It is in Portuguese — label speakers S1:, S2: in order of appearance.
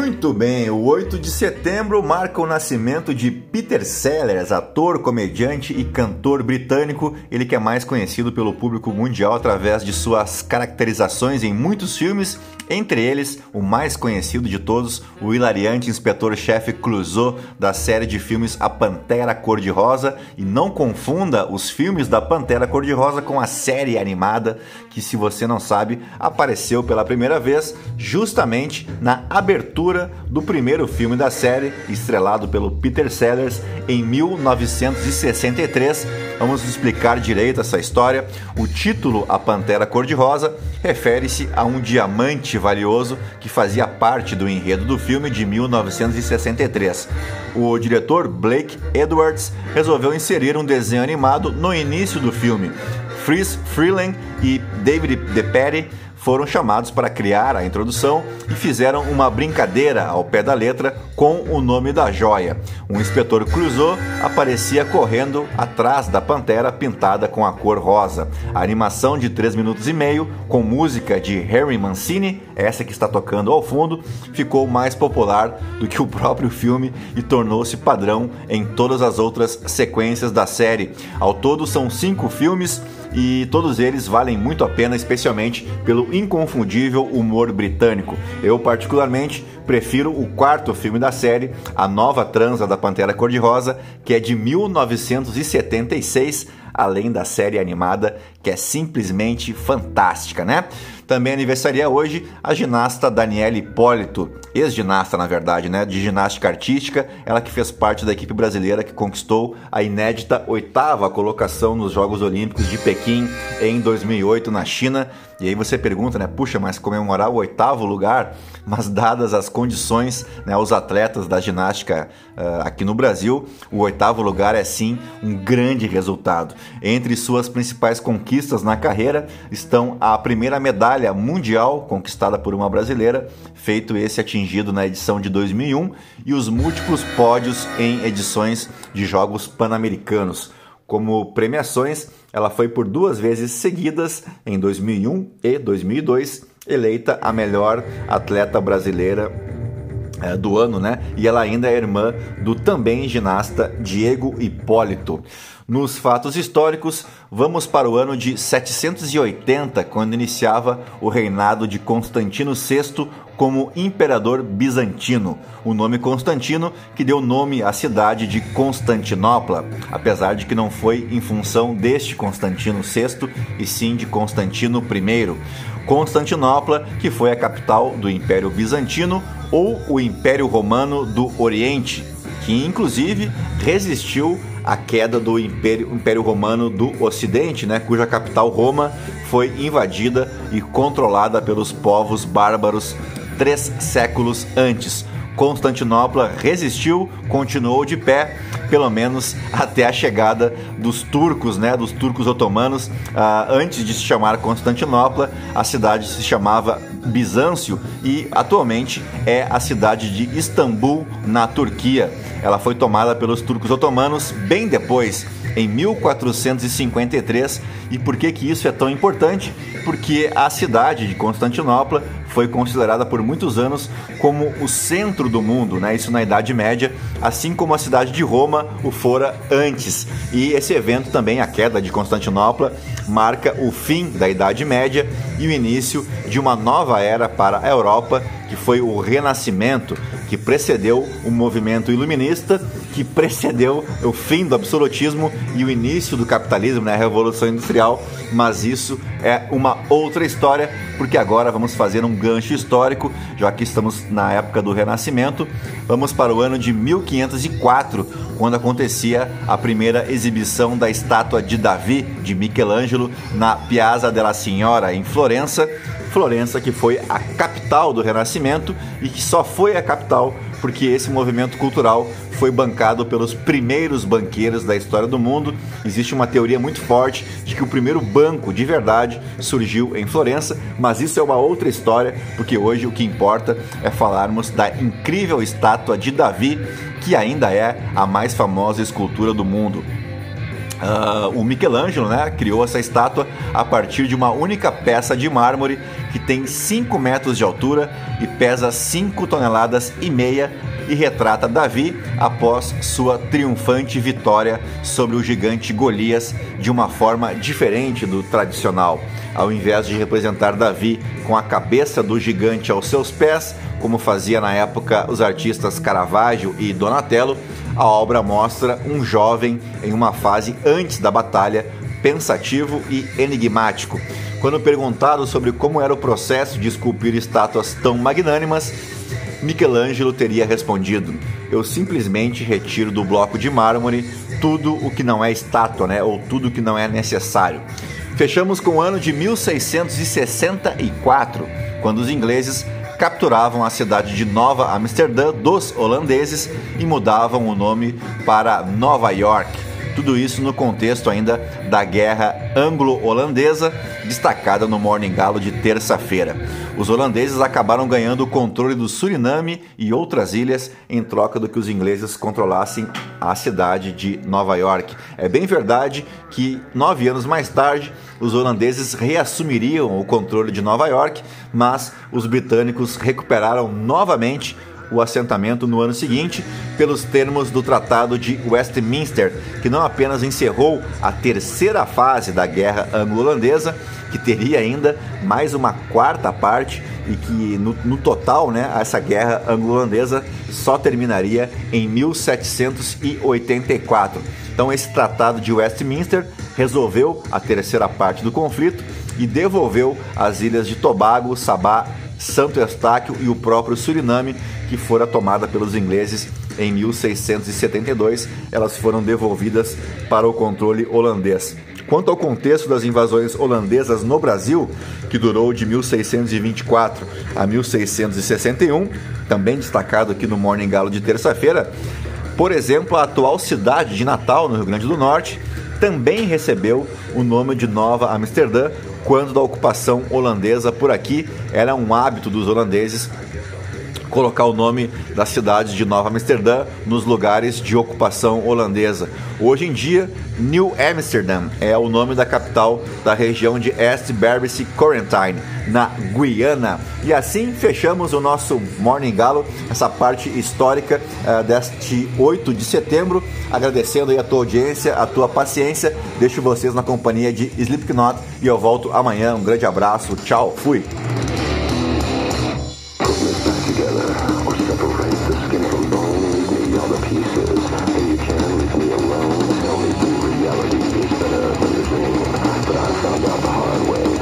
S1: Muito bem, o 8 de setembro marca o nascimento de Peter Sellers, ator, comediante e cantor britânico. Ele que é mais conhecido pelo público mundial através de suas caracterizações em muitos filmes, entre eles o mais conhecido de todos, o hilariante inspetor-chefe Clouseau da série de filmes A Pantera Cor-de-Rosa. E não confunda os filmes da Pantera Cor-de-Rosa com a série animada que, se você não sabe, apareceu pela primeira vez justamente na abertura do primeiro filme da série, estrelado pelo Peter Sellers em 1963. Vamos explicar direito essa história. O título A Pantera Cor-de-Rosa refere-se a um diamante valioso que fazia parte do enredo do filme de 1963. O diretor Blake Edwards resolveu inserir um desenho animado no início do filme. Fritz Freeland e David DePatie foram chamados para criar a introdução e fizeram uma brincadeira ao pé da letra com o nome da joia. O inspetor Clouseau aparecia correndo atrás da pantera pintada com a cor rosa. A animação de 3 minutos e meio, com música de Harry Mancini, essa que está tocando ao fundo, ficou mais popular do que o próprio filme e tornou-se padrão em todas as outras sequências da série. Ao todo são cinco filmes e todos eles valem muito a pena, especialmente pelo inconfundível humor britânico. Eu, particularmente, prefiro o quarto filme da série, A Nova Transa da Pantera Cor-de-Rosa, que é de 1976 além da série animada que é simplesmente fantástica, né? Também aniversaria hoje a ginasta Daniela Hipólito, ex-ginasta na verdade, né, de ginástica artística, ela que fez parte da equipe brasileira que conquistou a inédita oitava colocação nos Jogos Olímpicos de Pequim em 2008 na China. E aí você pergunta, né, puxa, mas comemorar o oitavo lugar, mas dadas as condições, né, os atletas da ginástica uh, aqui no Brasil, o oitavo lugar é sim um grande resultado. Entre suas principais conquistas na carreira estão a primeira medalha mundial conquistada por uma brasileira, feito esse atingido na edição de 2001, e os múltiplos pódios em edições de Jogos Pan-Americanos. Como premiações, ela foi por duas vezes seguidas, em 2001 e 2002, eleita a melhor atleta brasileira do ano, né? E ela ainda é irmã do também ginasta Diego Hipólito. Nos fatos históricos, vamos para o ano de 780, quando iniciava o reinado de Constantino VI como imperador bizantino. O nome Constantino que deu nome à cidade de Constantinopla, apesar de que não foi em função deste Constantino VI e sim de Constantino I. Constantinopla, que foi a capital do Império Bizantino ou o Império Romano do Oriente, que inclusive resistiu à queda do Império, Império Romano do Ocidente, né, cuja capital Roma foi invadida e controlada pelos povos bárbaros três séculos antes. Constantinopla resistiu, continuou de pé, pelo menos até a chegada dos turcos, né, dos turcos otomanos. Uh, antes de se chamar Constantinopla, a cidade se chamava Bizâncio e atualmente é a cidade de Istambul, na Turquia. Ela foi tomada pelos turcos otomanos bem depois em 1453. E por que, que isso é tão importante? Porque a cidade de Constantinopla foi considerada por muitos anos como o centro do mundo, né? Isso na Idade Média, assim como a cidade de Roma o fora antes. E esse evento também, a queda de Constantinopla, marca o fim da Idade Média e o início de uma nova era para a Europa, que foi o Renascimento, que precedeu o movimento iluminista, que precedeu o fim do absolutismo e o início do capitalismo, né, a Revolução Industrial. Mas isso é uma outra história, porque agora vamos fazer um gancho histórico, já que estamos na época do Renascimento. Vamos para o ano de 1504, quando acontecia a primeira exibição da estátua de Davi de Michelangelo na Piazza della Signora em Florença. Florença que foi a capital do Renascimento e que só foi a capital porque esse movimento cultural foi bancado pelos primeiros banqueiros da história do mundo. Existe uma teoria muito forte de que o primeiro banco de verdade surgiu em Florença, mas isso é uma outra história, porque hoje o que importa é falarmos da incrível estátua de Davi, que ainda é a mais famosa escultura do mundo. Uh, o Michelangelo né, criou essa estátua a partir de uma única peça de mármore que tem 5 metros de altura e pesa 5 toneladas e meia e retrata Davi após sua triunfante vitória sobre o gigante Golias de uma forma diferente do tradicional. Ao invés de representar Davi com a cabeça do gigante aos seus pés, como fazia na época os artistas Caravaggio e Donatello, a obra mostra um jovem em uma fase antes da batalha, pensativo e enigmático. Quando perguntado sobre como era o processo de esculpir estátuas tão magnânimas, Michelangelo teria respondido: Eu simplesmente retiro do bloco de mármore tudo o que não é estátua, né? Ou tudo o que não é necessário. Fechamos com o ano de 1664, quando os ingleses capturavam a cidade de Nova Amsterdã dos holandeses e mudavam o nome para Nova York. Tudo isso no contexto ainda da guerra anglo-holandesa, destacada no Morning Galo de terça-feira. Os holandeses acabaram ganhando o controle do Suriname e outras ilhas em troca do que os ingleses controlassem a cidade de Nova York. É bem verdade que nove anos mais tarde os holandeses reassumiriam o controle de Nova York, mas os britânicos recuperaram novamente o assentamento no ano seguinte, pelos termos do Tratado de Westminster, que não apenas encerrou a terceira fase da Guerra Anglo-Holandesa, que teria ainda mais uma quarta parte e que no, no total, né, essa guerra anglo-holandesa só terminaria em 1784. Então esse tratado de Westminster resolveu a terceira parte do conflito e devolveu as ilhas de Tobago, Sabá, Santo Estáquio e o próprio Suriname, que fora tomada pelos ingleses em 1672. Elas foram devolvidas para o controle holandês. Quanto ao contexto das invasões holandesas no Brasil, que durou de 1624 a 1661, também destacado aqui no Morning Galo de terça-feira, por exemplo, a atual cidade de Natal, no Rio Grande do Norte, também recebeu o nome de Nova Amsterdã quando da ocupação holandesa por aqui. Era um hábito dos holandeses colocar o nome da cidade de Nova Amsterdã nos lugares de ocupação holandesa. Hoje em dia, New Amsterdam é o nome da capital da região de East Berbice Quarantine, na Guiana. E assim fechamos o nosso Morning Galo, essa parte histórica uh, deste 8 de setembro. Agradecendo a tua audiência, a tua paciência. Deixo vocês na companhia de Slipknot e eu volto amanhã. Um grande abraço, tchau, fui! But I found out the hard way.